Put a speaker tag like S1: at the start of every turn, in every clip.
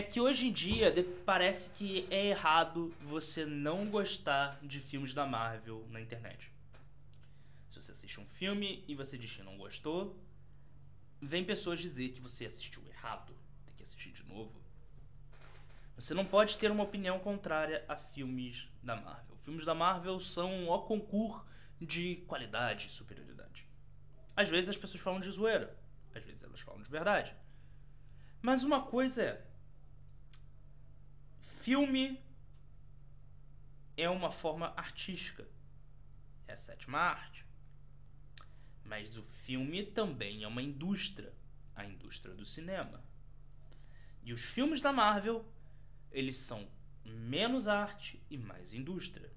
S1: É que hoje em dia parece que é errado você não gostar de filmes da Marvel na internet. Se você assiste um filme e você diz que não gostou, vem pessoas dizer que você assistiu errado, tem que assistir de novo. Você não pode ter uma opinião contrária a filmes da Marvel. Filmes da Marvel são o concurso de qualidade e superioridade. Às vezes as pessoas falam de zoeira, às vezes elas falam de verdade. Mas uma coisa é. Filme é uma forma artística. É a sétima arte. Mas o filme também é uma indústria a indústria do cinema. E os filmes da Marvel, eles são menos arte e mais indústria.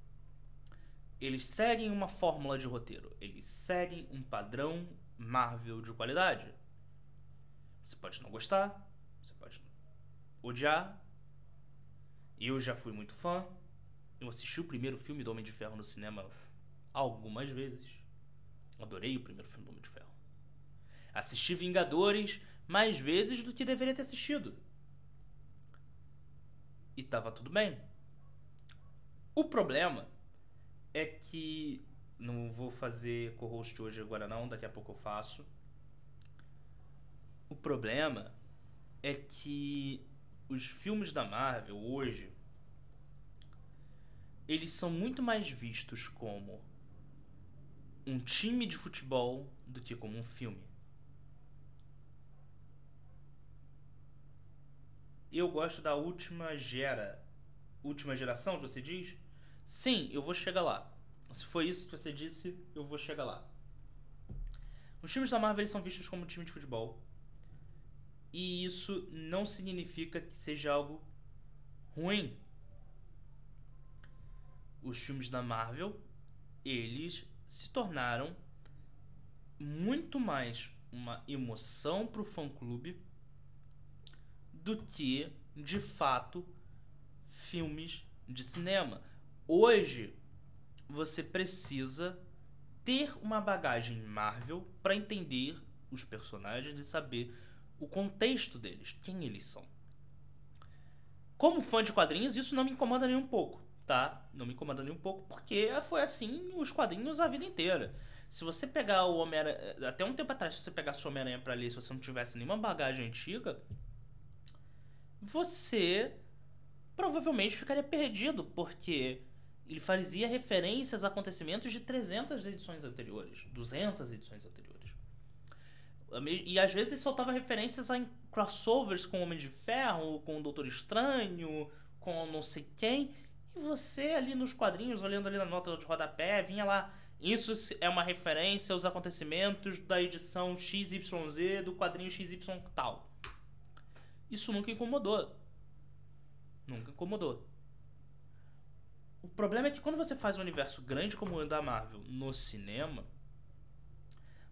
S1: Eles seguem uma fórmula de roteiro, eles seguem um padrão Marvel de qualidade. Você pode não gostar, você pode odiar. Eu já fui muito fã. Eu assisti o primeiro filme do Homem de Ferro no cinema algumas vezes. Adorei o primeiro filme do Homem de Ferro. Assisti Vingadores mais vezes do que deveria ter assistido. E tava tudo bem. O problema é que não vou fazer co-host hoje agora não, daqui a pouco eu faço. O problema é que os filmes da Marvel hoje eles são muito mais vistos como um time de futebol do que como um filme. Eu gosto da última gera, última geração, você diz? Sim, eu vou chegar lá. Se foi isso que você disse, eu vou chegar lá. Os filmes da Marvel são vistos como um time de futebol. E isso não significa que seja algo ruim. Os filmes da Marvel, eles se tornaram muito mais uma emoção pro fã clube do que, de fato, filmes de cinema. Hoje, você precisa ter uma bagagem Marvel para entender os personagens e saber o contexto deles, quem eles são. Como fã de quadrinhos, isso não me incomoda nem um pouco, tá? Não me incomoda nem um pouco, porque foi assim os quadrinhos a vida inteira. Se você pegar o Homem-Aranha. Até um tempo atrás, se você pegasse o Homem-Aranha pra ler, se você não tivesse nenhuma bagagem antiga, você provavelmente ficaria perdido, porque ele fazia referências a acontecimentos de 300 edições anteriores, 200 edições anteriores. E às vezes ele soltava referências a crossovers com Homem de Ferro, com o Doutor Estranho, com não sei quem, e você ali nos quadrinhos, olhando ali na nota de rodapé, vinha lá. Isso é uma referência aos acontecimentos da edição XYZ do quadrinho XY tal. Isso nunca incomodou. Nunca incomodou. O problema é que quando você faz um universo grande como o da Marvel no cinema,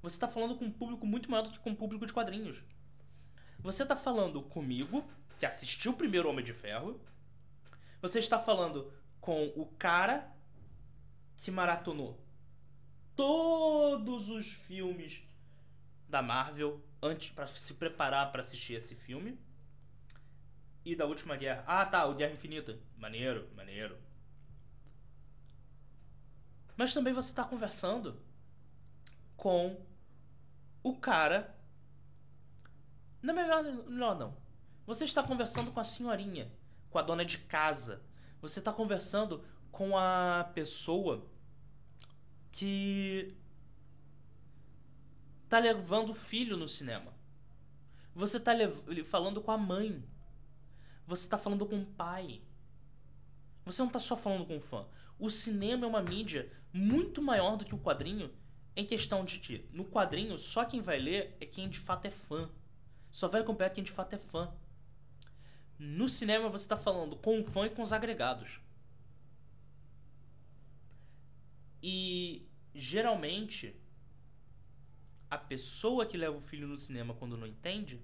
S1: você está falando com um público muito maior do que com um público de quadrinhos. Você está falando comigo, que assistiu o primeiro Homem de Ferro. Você está falando com o cara que maratonou todos os filmes da Marvel antes para se preparar para assistir esse filme. E da última guerra. Ah, tá, o Guerra Infinita. Maneiro, maneiro. Mas também você está conversando com o cara. Não, melhor, melhor não. Você está conversando com a senhorinha, com a dona de casa. Você está conversando com a pessoa que tá levando o filho no cinema. Você tá falando com a mãe. Você tá falando com o pai. Você não tá só falando com o fã. O cinema é uma mídia muito maior do que o quadrinho em questão de que no quadrinho só quem vai ler é quem de fato é fã. Só vai acompanhar quem de fato é fã. No cinema você está falando com o fã e com os agregados. E geralmente a pessoa que leva o filho no cinema quando não entende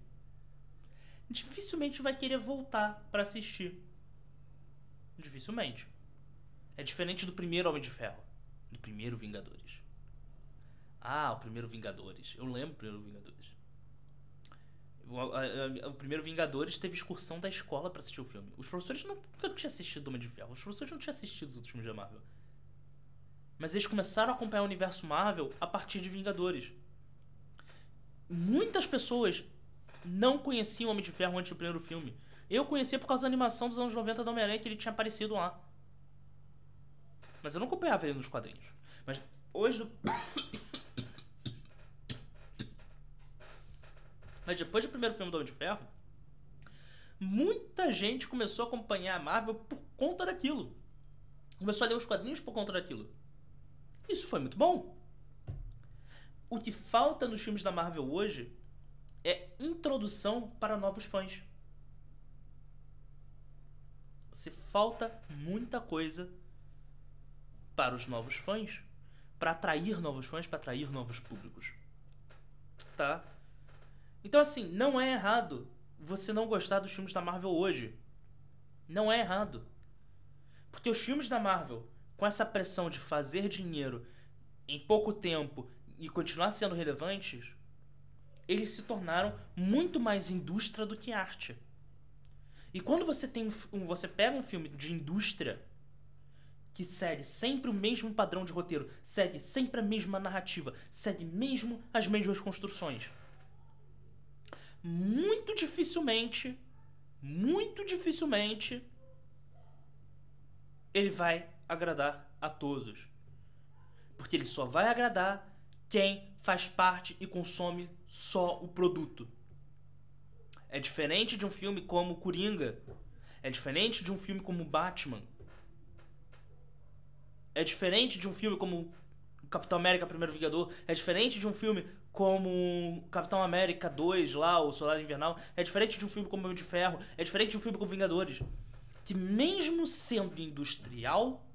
S1: dificilmente vai querer voltar para assistir. Dificilmente. É diferente do primeiro Homem de Ferro, do primeiro Vingadores. Ah, o primeiro Vingadores. Eu lembro do primeiro Vingadores. O, o primeiro Vingadores teve excursão da escola pra assistir o filme. Os professores não, nunca tinham assistido Homem de Ferro. Os professores não tinham assistido os outros filmes da Marvel. Mas eles começaram a acompanhar o universo Marvel a partir de Vingadores. Muitas pessoas não conheciam o Homem de Ferro antes do primeiro filme. Eu conhecia por causa da animação dos anos 90 do Homem-Aranha que ele tinha aparecido lá. Mas eu não acompanhava ele nos quadrinhos. Mas hoje. Mas depois do primeiro filme do Homem de Ferro, muita gente começou a acompanhar a Marvel por conta daquilo. Começou a ler os quadrinhos por conta daquilo. Isso foi muito bom. O que falta nos filmes da Marvel hoje é introdução para novos fãs. Se falta muita coisa para os novos fãs, para atrair novos fãs, para atrair novos públicos. Tá? Então assim, não é errado você não gostar dos filmes da Marvel hoje. Não é errado. Porque os filmes da Marvel, com essa pressão de fazer dinheiro em pouco tempo e continuar sendo relevantes, eles se tornaram muito mais indústria do que arte. E quando você tem um, você pega um filme de indústria que segue sempre o mesmo padrão de roteiro, segue sempre a mesma narrativa, segue mesmo as mesmas construções, muito dificilmente, muito dificilmente ele vai agradar a todos. Porque ele só vai agradar quem faz parte e consome só o produto. É diferente de um filme como Coringa. É diferente de um filme como Batman. É diferente de um filme como Capitão América Primeiro Vingador. É diferente de um filme como Capitão América 2 lá, o Solar Invernal. É diferente de um filme como Homem de Ferro. É diferente de um filme como Vingadores. Que mesmo sendo industrial,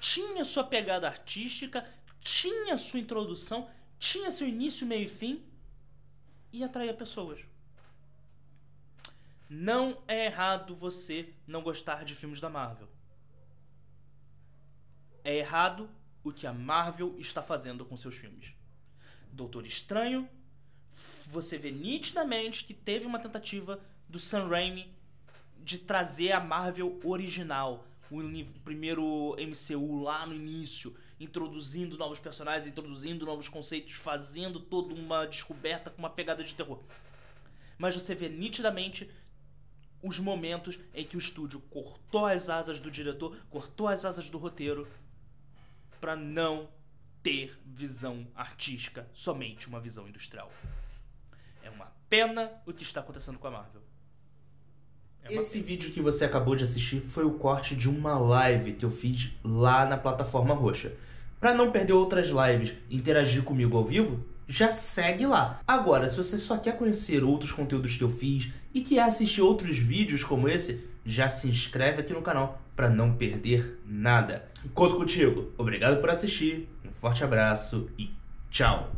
S1: tinha sua pegada artística, tinha sua introdução, tinha seu início, meio e fim e atraía pessoas. Não é errado você não gostar de filmes da Marvel. É errado o que a Marvel está fazendo com seus filmes. Doutor Estranho, você vê nitidamente que teve uma tentativa do Sam Raimi de trazer a Marvel original, o primeiro MCU lá no início, introduzindo novos personagens, introduzindo novos conceitos, fazendo toda uma descoberta com uma pegada de terror. Mas você vê nitidamente os momentos em que o estúdio cortou as asas do diretor, cortou as asas do roteiro para não ter visão artística, somente uma visão industrial. É uma pena o que está acontecendo com a Marvel. É uma
S2: Esse vídeo que você acabou de assistir foi o corte de uma live que eu fiz lá na plataforma roxa. Para não perder outras lives e interagir comigo ao vivo, já segue lá. Agora, se você só quer conhecer outros conteúdos que eu fiz e quer assistir outros vídeos como esse, já se inscreve aqui no canal para não perder nada. Conto contigo. Obrigado por assistir, um forte abraço e tchau.